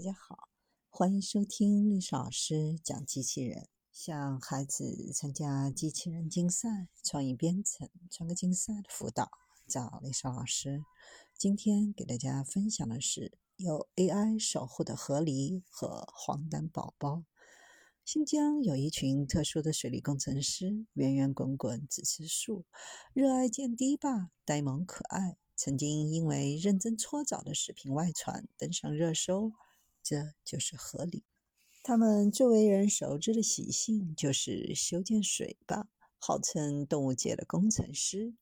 大家好，欢迎收听历史老师讲机器人。向孩子参加机器人竞赛、创意编程、创客竞赛的辅导，找历史老师。今天给大家分享的是由 AI 守护的河狸和黄疸宝宝。新疆有一群特殊的水利工程师，圆圆滚滚只吃素，热爱见堤坝，呆萌可爱。曾经因为认真搓澡的视频外传，登上热搜。这就是河狸。他们最为人熟知的习性就是修建水坝，号称动物界的工程师。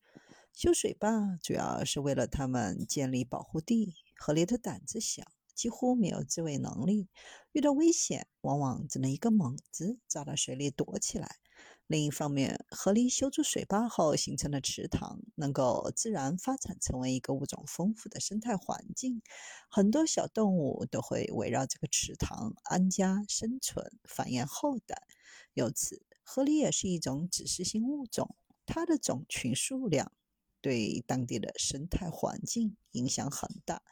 修水坝主要是为了他们建立保护地。河狸的胆子小，几乎没有自卫能力，遇到危险往往只能一个猛子扎到水里躲起来。另一方面，河狸修筑水坝后形成的池塘，能够自然发展成为一个物种丰富的生态环境，很多小动物都会围绕这个池塘安家生存、繁衍后代。由此，河狸也是一种指示性物种，它的种群数量对当地的生态环境影响很大。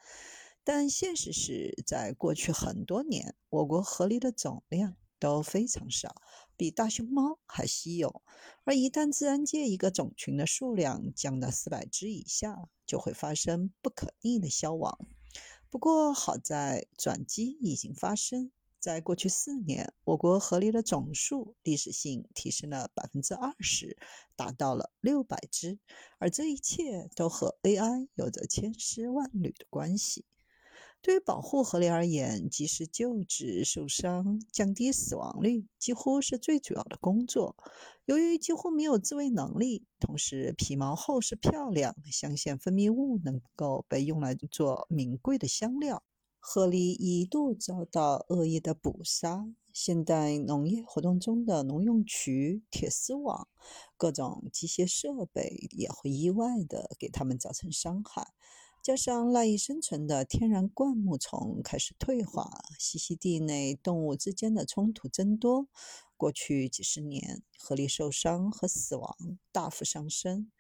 但现实是在过去很多年，我国河狸的总量。都非常少，比大熊猫还稀有。而一旦自然界一个种群的数量降到四百只以下，就会发生不可逆的消亡。不过好在转机已经发生，在过去四年，我国河狸的总数历史性提升了百分之二十，达到了六百只。而这一切都和 AI 有着千丝万缕的关系。对于保护河狸而言，及时救治受伤、降低死亡率，几乎是最主要的工作。由于几乎没有自卫能力，同时皮毛厚实漂亮，香腺分泌物能够被用来做名贵的香料，河狸一度遭到恶意的捕杀。现代农业活动中的农用渠、铁丝网、各种机械设备，也会意外地给它们造成伤害。加上赖以生存的天然灌木丛开始退化，栖息地内动物之间的冲突增多。过去几十年，河狸受伤和死亡大幅上升。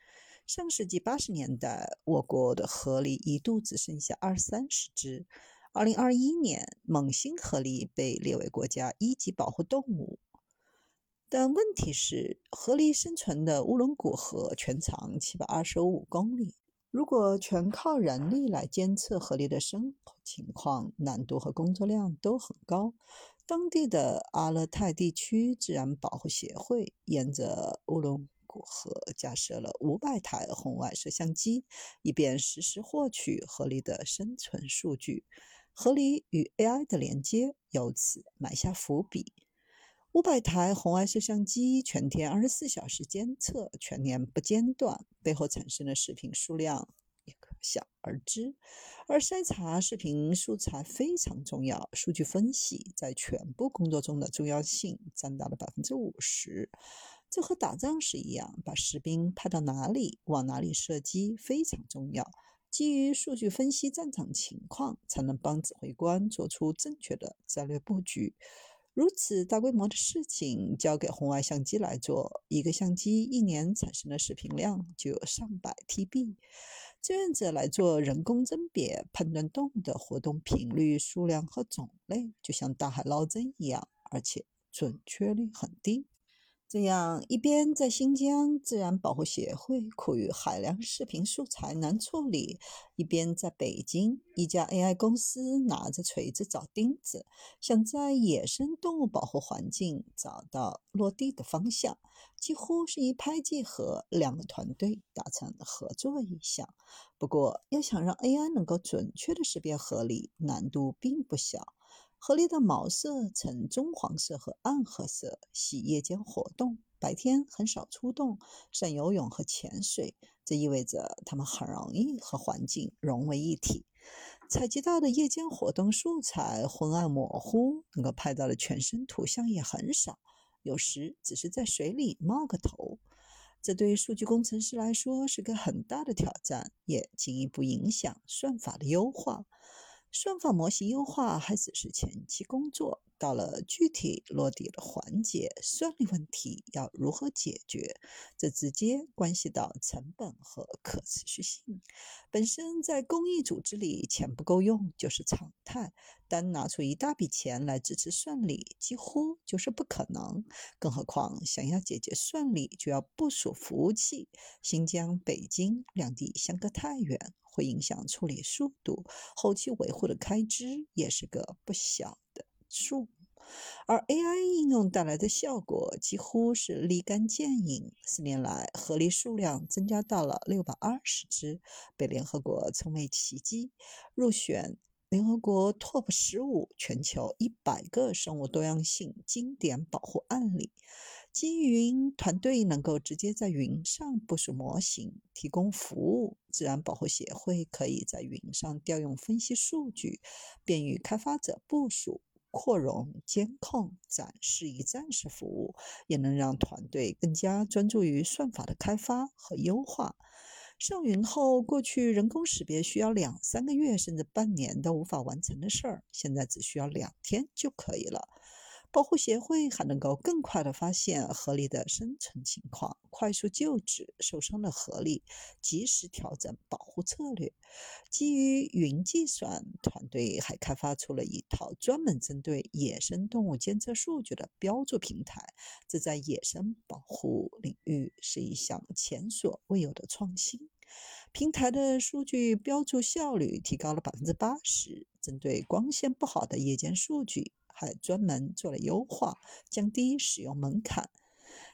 上世纪八十年代，我国的河狸一度只剩下二三十只。二零二一年，猛新河狸被列为国家一级保护动物。但问题是，河狸生存的乌伦古河全长七百二十五公里。如果全靠人力来监测河狸的生活情况，难度和工作量都很高。当地的阿勒泰地区自然保护协会沿着乌伦古河架设了五百台红外摄像机，以便实时获取河狸的生存数据。河狸与 AI 的连接由此埋下伏笔。五百台红外摄像机全天二十四小时监测，全年不间断，背后产生的视频数量也可想而知。而筛查视频素材非常重要，数据分析在全部工作中的重要性占到了百分之五十。这和打仗时一样，把士兵派到哪里，往哪里射击非常重要。基于数据分析战场情况，才能帮指挥官做出正确的战略布局。如此大规模的事情交给红外相机来做，一个相机一年产生的视频量就有上百 TB。志愿者来做人工甄别，判断动物的活动频率、数量和种类，就像大海捞针一样，而且准确率很低。这样，一边在新疆自然保护协会苦于海量视频素材难处理，一边在北京一家 AI 公司拿着锤子找钉子，想在野生动物保护环境找到落地的方向，几乎是一拍即合，两个团队达成合作意向。不过，要想让 AI 能够准确的识别合理，难度并不小。河狸的毛色呈棕黄色和暗褐色，喜夜间活动，白天很少出动，善游泳和潜水。这意味着它们很容易和环境融为一体。采集到的夜间活动素材昏暗模糊，能够拍到的全身图像也很少，有时只是在水里冒个头。这对数据工程师来说是个很大的挑战，也进一步影响算法的优化。算法模型优化还只是前期工作，到了具体落地的环节，算力问题要如何解决，这直接关系到成本和可持续性。本身在公益组织里，钱不够用就是常态，单拿出一大笔钱来支持算力，几乎就是不可能。更何况，想要解决算力，就要部署服务器。新疆、北京两地相隔太远。会影响处理速度，后期维护的开支也是个不小的数。而 AI 应用带来的效果几乎是立竿见影。四年来，合理数量增加到了六百二十只，被联合国称为奇迹，入选联合国 TOP 十五全球一百个生物多样性经典保护案例。基于云团队能够直接在云上部署模型，提供服务。自然保护协会可以在云上调用分析数据，便于开发者部署、扩容、监控、展示一站式服务，也能让团队更加专注于算法的开发和优化。上云后，过去人工识别需要两三个月甚至半年都无法完成的事儿，现在只需要两天就可以了。保护协会还能够更快地发现合理的生存情况，快速救治受伤的合理，及时调整保护策略。基于云计算，团队还开发出了一套专门针对野生动物监测数据的标注平台，这在野生保护领域是一项前所未有的创新。平台的数据标注效率提高了百分之八十，针对光线不好的夜间数据。还专门做了优化，降低使用门槛，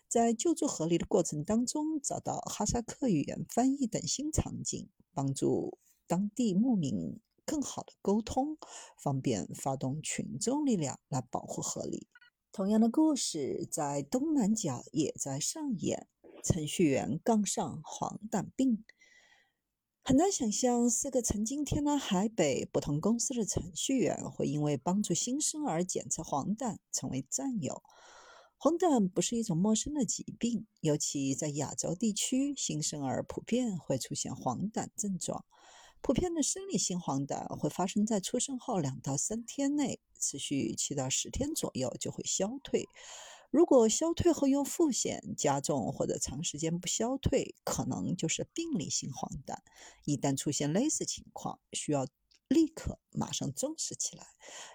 在救助合理的过程当中，找到哈萨克语言翻译等新场景，帮助当地牧民更好的沟通，方便发动群众力量来保护合理。同样的故事在东南角也在上演，程序员杠上黄疸病。很难想象，四个曾经天南海北不同公司的程序员会因为帮助新生儿检测黄疸成为战友。黄疸不是一种陌生的疾病，尤其在亚洲地区，新生儿普遍会出现黄疸症状。普遍的生理性黄疸会发生在出生后两到三天内，持续七到十天左右就会消退。如果消退后又复现、加重或者长时间不消退，可能就是病理性黄疸。一旦出现类似情况，需要立刻马上重视起来，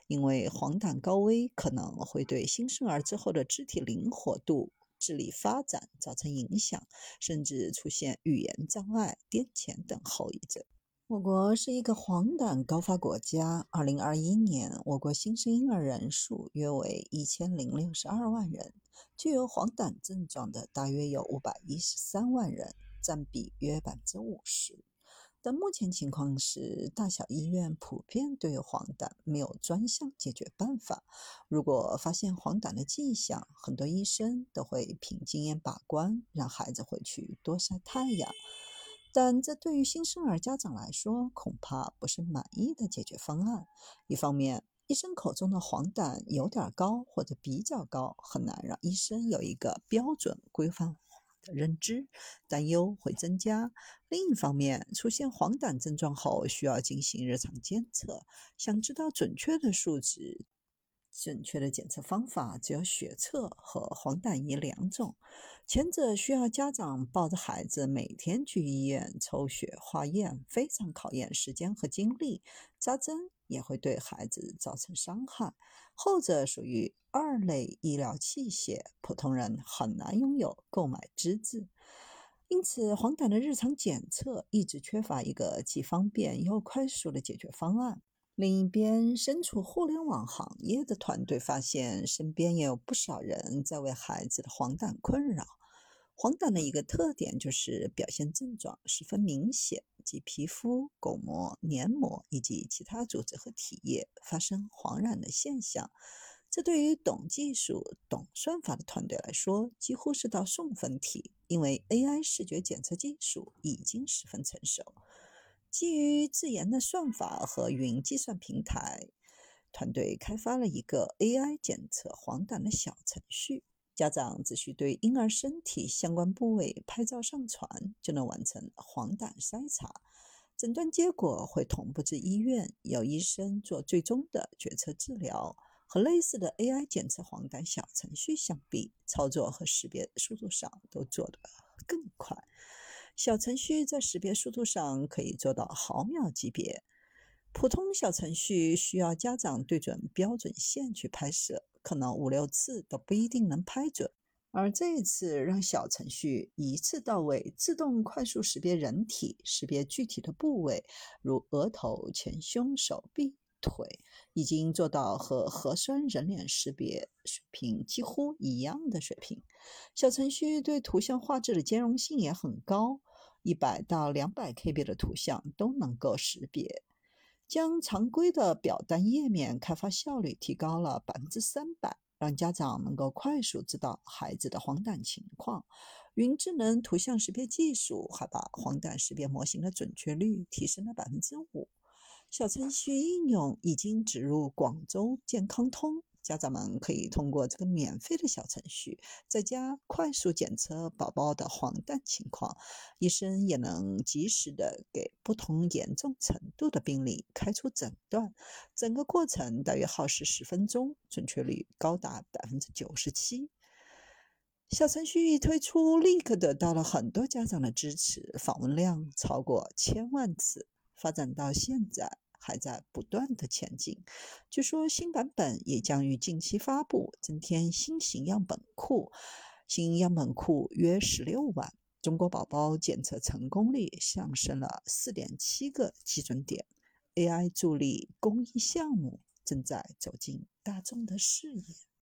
因为黄疸高危可能会对新生儿之后的肢体灵活度、智力发展造成影响，甚至出现语言障碍、癫痫等后遗症。我国是一个黄疸高发国家。二零二一年，我国新生婴儿人数约为一千零六十二万人，具有黄疸症状的大约有五百一十三万人，占比约百分之五十。但目前情况是，大小医院普遍对于黄疸没有专项解决办法。如果发现黄疸的迹象，很多医生都会凭经验把关，让孩子回去多晒太阳。但这对于新生儿家长来说，恐怕不是满意的解决方案。一方面，医生口中的黄疸有点高或者比较高，很难让医生有一个标准规范的认知，担忧会增加；另一方面，出现黄疸症状后，需要进行日常监测，想知道准确的数值。准确的检测方法只有血测和黄疸仪两种，前者需要家长抱着孩子每天去医院抽血化验，非常考验时间和精力，扎针也会对孩子造成伤害；后者属于二类医疗器械，普通人很难拥有购买资质。因此，黄疸的日常检测一直缺乏一个既方便又快速的解决方案。另一边，身处互联网行业的团队发现，身边也有不少人在为孩子的黄疸困扰。黄疸的一个特点就是表现症状十分明显，即皮肤、巩膜、黏膜以及其他组织和体液发生黄染的现象。这对于懂技术、懂算法的团队来说，几乎是道送分题，因为 AI 视觉检测技术已经十分成熟。基于自研的算法和云计算平台，团队开发了一个 AI 检测黄疸的小程序。家长只需对婴儿身体相关部位拍照上传，就能完成黄疸筛查。诊断结果会同步至医院，由医生做最终的决策治疗。和类似的 AI 检测黄疸小程序相比，操作和识别速度上都做得更快。小程序在识别速度上可以做到毫秒级别，普通小程序需要家长对准标准线去拍摄，可能五六次都不一定能拍准。而这一次让小程序一次到位，自动快速识别人体，识别具体的部位，如额头、前胸、手臂。腿已经做到和核酸人脸识别水平几乎一样的水平。小程序对图像画质的兼容性也很高，一百到两百 KB 的图像都能够识别，将常规的表单页面开发效率提高了百分之三百，让家长能够快速知道孩子的黄疸情况。云智能图像识别技术还把黄疸识别模型的准确率提升了百分之五。小程序应用已经植入广州健康通，家长们可以通过这个免费的小程序，在家快速检测宝宝的黄疸情况，医生也能及时的给不同严重程度的病例开出诊断，整个过程大约耗时十分钟，准确率高达百分之九十七。小程序一推出，立刻得到了很多家长的支持，访问量超过千万次。发展到现在，还在不断的前进。据说新版本也将于近期发布，增添新型样本库，新样本库约十六万。中国宝宝检测成功率上升了四点七个基准点，AI 助力公益项目正在走进大众的视野。